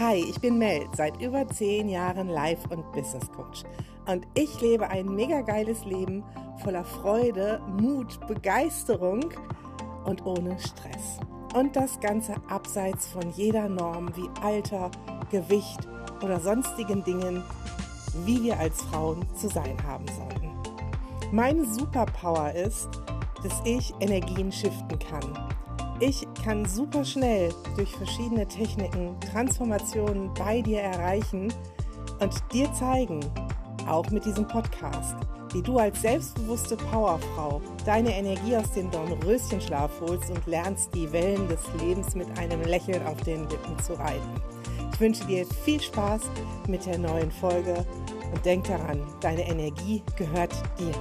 Hi, ich bin Mel, seit über zehn Jahren Life- und Business Coach. Und ich lebe ein mega geiles Leben voller Freude, Mut, Begeisterung und ohne Stress. Und das Ganze abseits von jeder Norm wie Alter, Gewicht oder sonstigen Dingen, wie wir als Frauen zu sein haben sollten. Meine Superpower ist, dass ich Energien shiften kann ich kann super schnell durch verschiedene Techniken Transformationen bei dir erreichen und dir zeigen, auch mit diesem Podcast, wie du als selbstbewusste Powerfrau deine Energie aus dem Dornröschenschlaf holst und lernst, die Wellen des Lebens mit einem Lächeln auf den Lippen zu reiten. Ich wünsche dir viel Spaß mit der neuen Folge und denk daran, deine Energie gehört dir.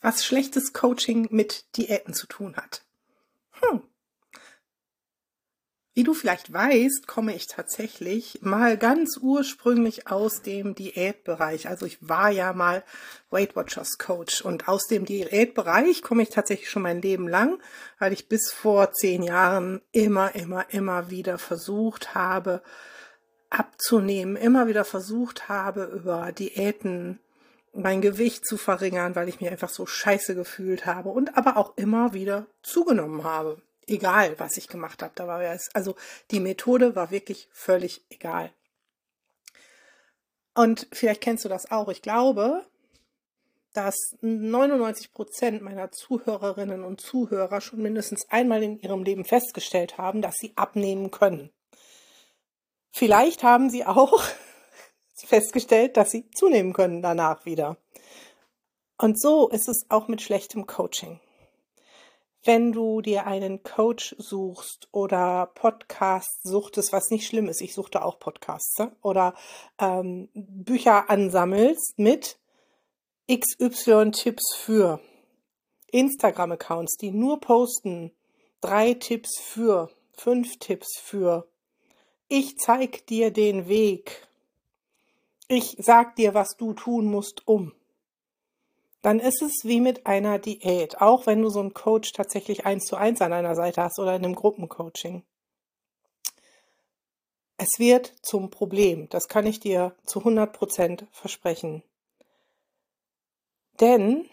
Was schlechtes Coaching mit Diäten zu tun hat. Hm. Wie du vielleicht weißt, komme ich tatsächlich mal ganz ursprünglich aus dem Diätbereich. Also ich war ja mal Weight Watchers Coach und aus dem Diätbereich komme ich tatsächlich schon mein Leben lang, weil ich bis vor zehn Jahren immer, immer, immer wieder versucht habe, abzunehmen, immer wieder versucht habe, über Diäten mein Gewicht zu verringern, weil ich mich einfach so scheiße gefühlt habe und aber auch immer wieder zugenommen habe. Egal, was ich gemacht habe, da war es, also die Methode war wirklich völlig egal. Und vielleicht kennst du das auch. Ich glaube, dass 99 Prozent meiner Zuhörerinnen und Zuhörer schon mindestens einmal in ihrem Leben festgestellt haben, dass sie abnehmen können. Vielleicht haben sie auch festgestellt, dass sie zunehmen können danach wieder. Und so ist es auch mit schlechtem Coaching. Wenn du dir einen Coach suchst oder Podcast suchtest, was nicht schlimm ist, ich suchte auch Podcasts, ne? oder ähm, Bücher ansammelst mit XY-Tipps für Instagram-Accounts, die nur posten, drei Tipps für, fünf Tipps für, ich zeig dir den Weg, ich sag dir, was du tun musst, um. Dann ist es wie mit einer Diät, auch wenn du so einen Coach tatsächlich eins zu eins an deiner Seite hast oder in einem Gruppencoaching. Es wird zum Problem, das kann ich dir zu 100 Prozent versprechen. Denn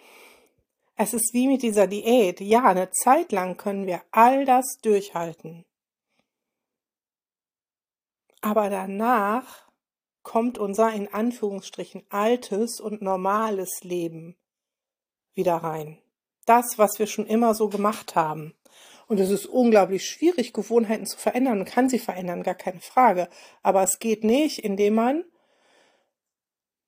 es ist wie mit dieser Diät. Ja, eine Zeit lang können wir all das durchhalten. Aber danach kommt unser in Anführungsstrichen altes und normales Leben wieder rein. Das, was wir schon immer so gemacht haben. Und es ist unglaublich schwierig, Gewohnheiten zu verändern. Man kann sie verändern, gar keine Frage. Aber es geht nicht, indem man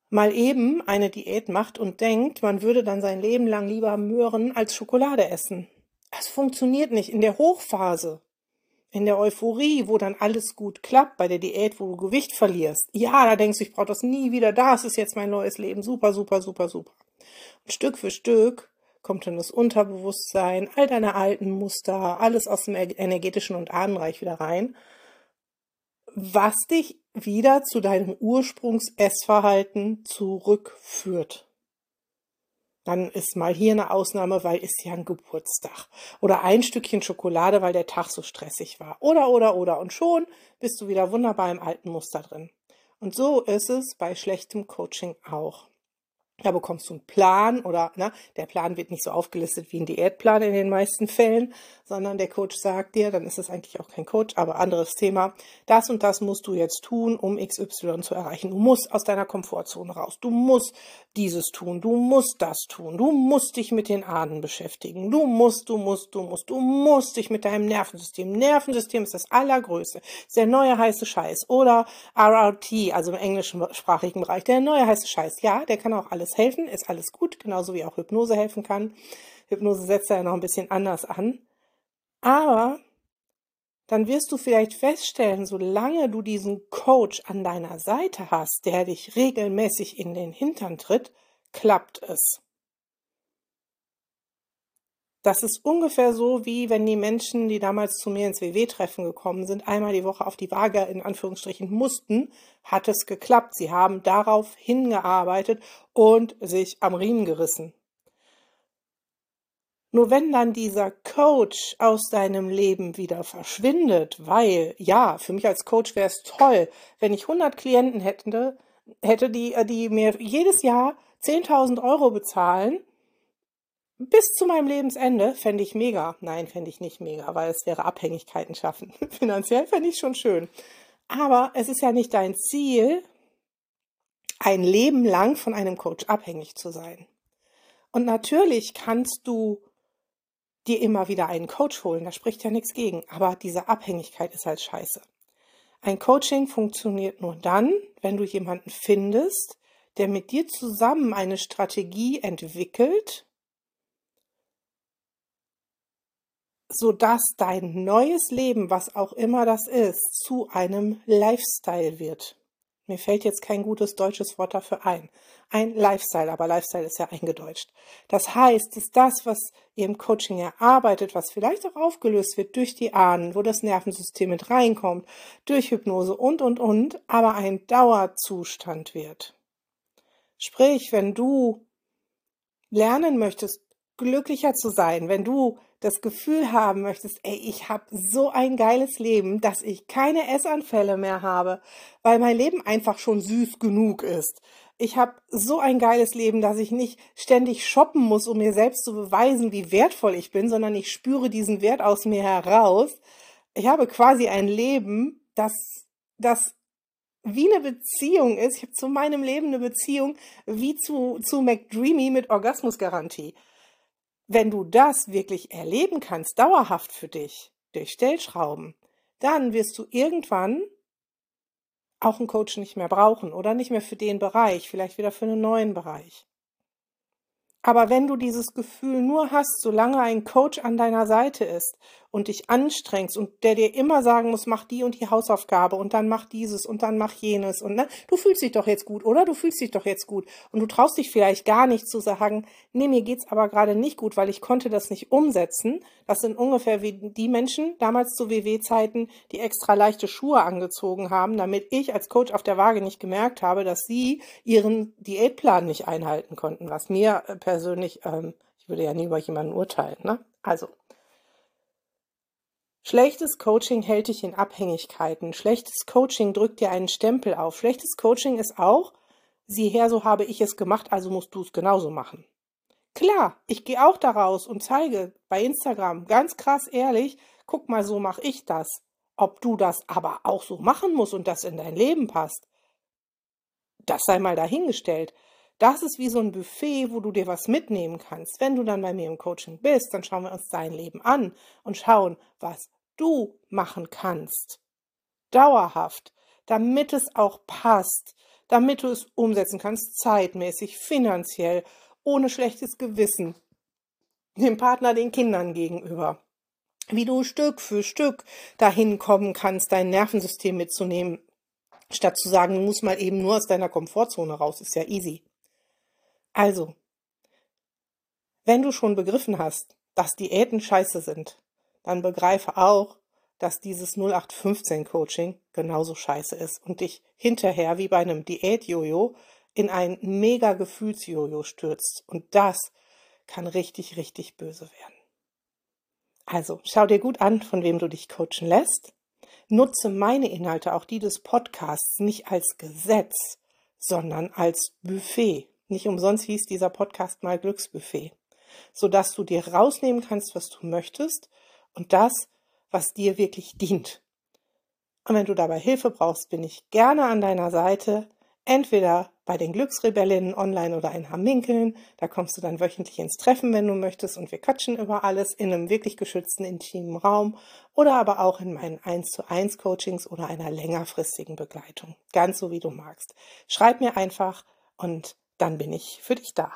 mal eben eine Diät macht und denkt, man würde dann sein Leben lang lieber Möhren als Schokolade essen. Es funktioniert nicht in der Hochphase in der Euphorie, wo dann alles gut klappt, bei der Diät, wo du Gewicht verlierst, ja, da denkst du, ich brauche das nie wieder, das ist jetzt mein neues Leben, super, super, super, super. Und Stück für Stück kommt dann das Unterbewusstsein, all deine alten Muster, alles aus dem energetischen und Ahnenreich wieder rein, was dich wieder zu deinem Ursprungs-Essverhalten zurückführt dann ist mal hier eine Ausnahme, weil ist ja ein Geburtstag. Oder ein Stückchen Schokolade, weil der Tag so stressig war. Oder, oder, oder. Und schon bist du wieder wunderbar im alten Muster drin. Und so ist es bei schlechtem Coaching auch. Da bekommst du einen Plan oder ne, der Plan wird nicht so aufgelistet wie ein Diätplan in den meisten Fällen, sondern der Coach sagt dir, dann ist es eigentlich auch kein Coach, aber anderes Thema, das und das musst du jetzt tun, um XY zu erreichen. Du musst aus deiner Komfortzone raus. Du musst dieses tun, du musst das tun, du musst dich mit den Ahnen beschäftigen. Du musst, du musst, du musst, du musst dich mit deinem Nervensystem. Nervensystem ist das allergrößte. Ist der neue heiße Scheiß. Oder RRT, also im englischsprachigen Bereich, der neue heiße Scheiß. Ja, der kann auch alles alles helfen, ist alles gut, genauso wie auch Hypnose helfen kann. Hypnose setzt ja noch ein bisschen anders an. Aber dann wirst du vielleicht feststellen, solange du diesen Coach an deiner Seite hast, der dich regelmäßig in den Hintern tritt, klappt es. Das ist ungefähr so, wie wenn die Menschen, die damals zu mir ins WW-Treffen gekommen sind, einmal die Woche auf die Waage in Anführungsstrichen mussten, hat es geklappt. Sie haben darauf hingearbeitet und sich am Riemen gerissen. Nur wenn dann dieser Coach aus deinem Leben wieder verschwindet, weil, ja, für mich als Coach wäre es toll, wenn ich 100 Klienten hätte, hätte die, die mir jedes Jahr 10.000 Euro bezahlen, bis zu meinem Lebensende, fände ich mega. Nein, fände ich nicht mega, weil es wäre Abhängigkeiten schaffen. Finanziell fände ich schon schön. Aber es ist ja nicht dein Ziel, ein Leben lang von einem Coach abhängig zu sein. Und natürlich kannst du dir immer wieder einen Coach holen, da spricht ja nichts gegen, aber diese Abhängigkeit ist halt scheiße. Ein Coaching funktioniert nur dann, wenn du jemanden findest, der mit dir zusammen eine Strategie entwickelt, sodass dein neues Leben, was auch immer das ist, zu einem Lifestyle wird. Mir fällt jetzt kein gutes deutsches Wort dafür ein. Ein Lifestyle, aber Lifestyle ist ja eingedeutscht. Das heißt, ist das, was ihr im Coaching erarbeitet, was vielleicht auch aufgelöst wird durch die Ahnen, wo das Nervensystem mit reinkommt, durch Hypnose und, und, und, aber ein Dauerzustand wird. Sprich, wenn du lernen möchtest, glücklicher zu sein, wenn du das Gefühl haben möchtest, ey, ich habe so ein geiles Leben, dass ich keine Essanfälle mehr habe, weil mein Leben einfach schon süß genug ist. Ich habe so ein geiles Leben, dass ich nicht ständig shoppen muss, um mir selbst zu beweisen, wie wertvoll ich bin, sondern ich spüre diesen Wert aus mir heraus. Ich habe quasi ein Leben, das, das wie eine Beziehung ist. Ich habe zu meinem Leben eine Beziehung wie zu, zu McDreamy mit Orgasmusgarantie. Wenn du das wirklich erleben kannst, dauerhaft für dich, durch Stellschrauben, dann wirst du irgendwann auch einen Coach nicht mehr brauchen oder nicht mehr für den Bereich, vielleicht wieder für einen neuen Bereich. Aber wenn du dieses Gefühl nur hast, solange ein Coach an deiner Seite ist und dich anstrengst und der dir immer sagen muss, mach die und die Hausaufgabe und dann mach dieses und dann mach jenes und ne, du fühlst dich doch jetzt gut, oder? Du fühlst dich doch jetzt gut und du traust dich vielleicht gar nicht zu sagen, nee, mir geht's aber gerade nicht gut, weil ich konnte das nicht umsetzen. Das sind ungefähr wie die Menschen damals zu WW-Zeiten, die extra leichte Schuhe angezogen haben, damit ich als Coach auf der Waage nicht gemerkt habe, dass sie ihren Diätplan nicht einhalten konnten, was mir äh, persönlich, ähm, ich würde ja nie über jemanden urteilen. Ne? Also, schlechtes Coaching hält dich in Abhängigkeiten. Schlechtes Coaching drückt dir einen Stempel auf. Schlechtes Coaching ist auch, sieh her, so habe ich es gemacht, also musst du es genauso machen. Klar, ich gehe auch daraus und zeige bei Instagram ganz krass ehrlich, guck mal, so mache ich das. Ob du das aber auch so machen musst und das in dein Leben passt, das sei mal dahingestellt. Das ist wie so ein Buffet, wo du dir was mitnehmen kannst. Wenn du dann bei mir im Coaching bist, dann schauen wir uns dein Leben an und schauen, was du machen kannst. Dauerhaft, damit es auch passt, damit du es umsetzen kannst, zeitmäßig, finanziell, ohne schlechtes Gewissen, dem Partner, den Kindern gegenüber. Wie du Stück für Stück dahin kommen kannst, dein Nervensystem mitzunehmen, statt zu sagen, du musst mal eben nur aus deiner Komfortzone raus, ist ja easy. Also, wenn du schon begriffen hast, dass Diäten scheiße sind, dann begreife auch, dass dieses 0815 Coaching genauso scheiße ist und dich hinterher wie bei einem Diät-Jojo in ein mega Gefühlsjojo stürzt. Und das kann richtig, richtig böse werden. Also, schau dir gut an, von wem du dich coachen lässt. Nutze meine Inhalte, auch die des Podcasts, nicht als Gesetz, sondern als Buffet. Nicht umsonst hieß dieser Podcast mal Glücksbuffet, sodass du dir rausnehmen kannst, was du möchtest und das, was dir wirklich dient. Und wenn du dabei Hilfe brauchst, bin ich gerne an deiner Seite, entweder bei den Glücksrebellinnen online oder in Hamminkeln. Da kommst du dann wöchentlich ins Treffen, wenn du möchtest, und wir quatschen über alles in einem wirklich geschützten, intimen Raum oder aber auch in meinen 1 zu 1 Coachings oder einer längerfristigen Begleitung. Ganz so wie du magst. Schreib mir einfach und dann bin ich für dich da.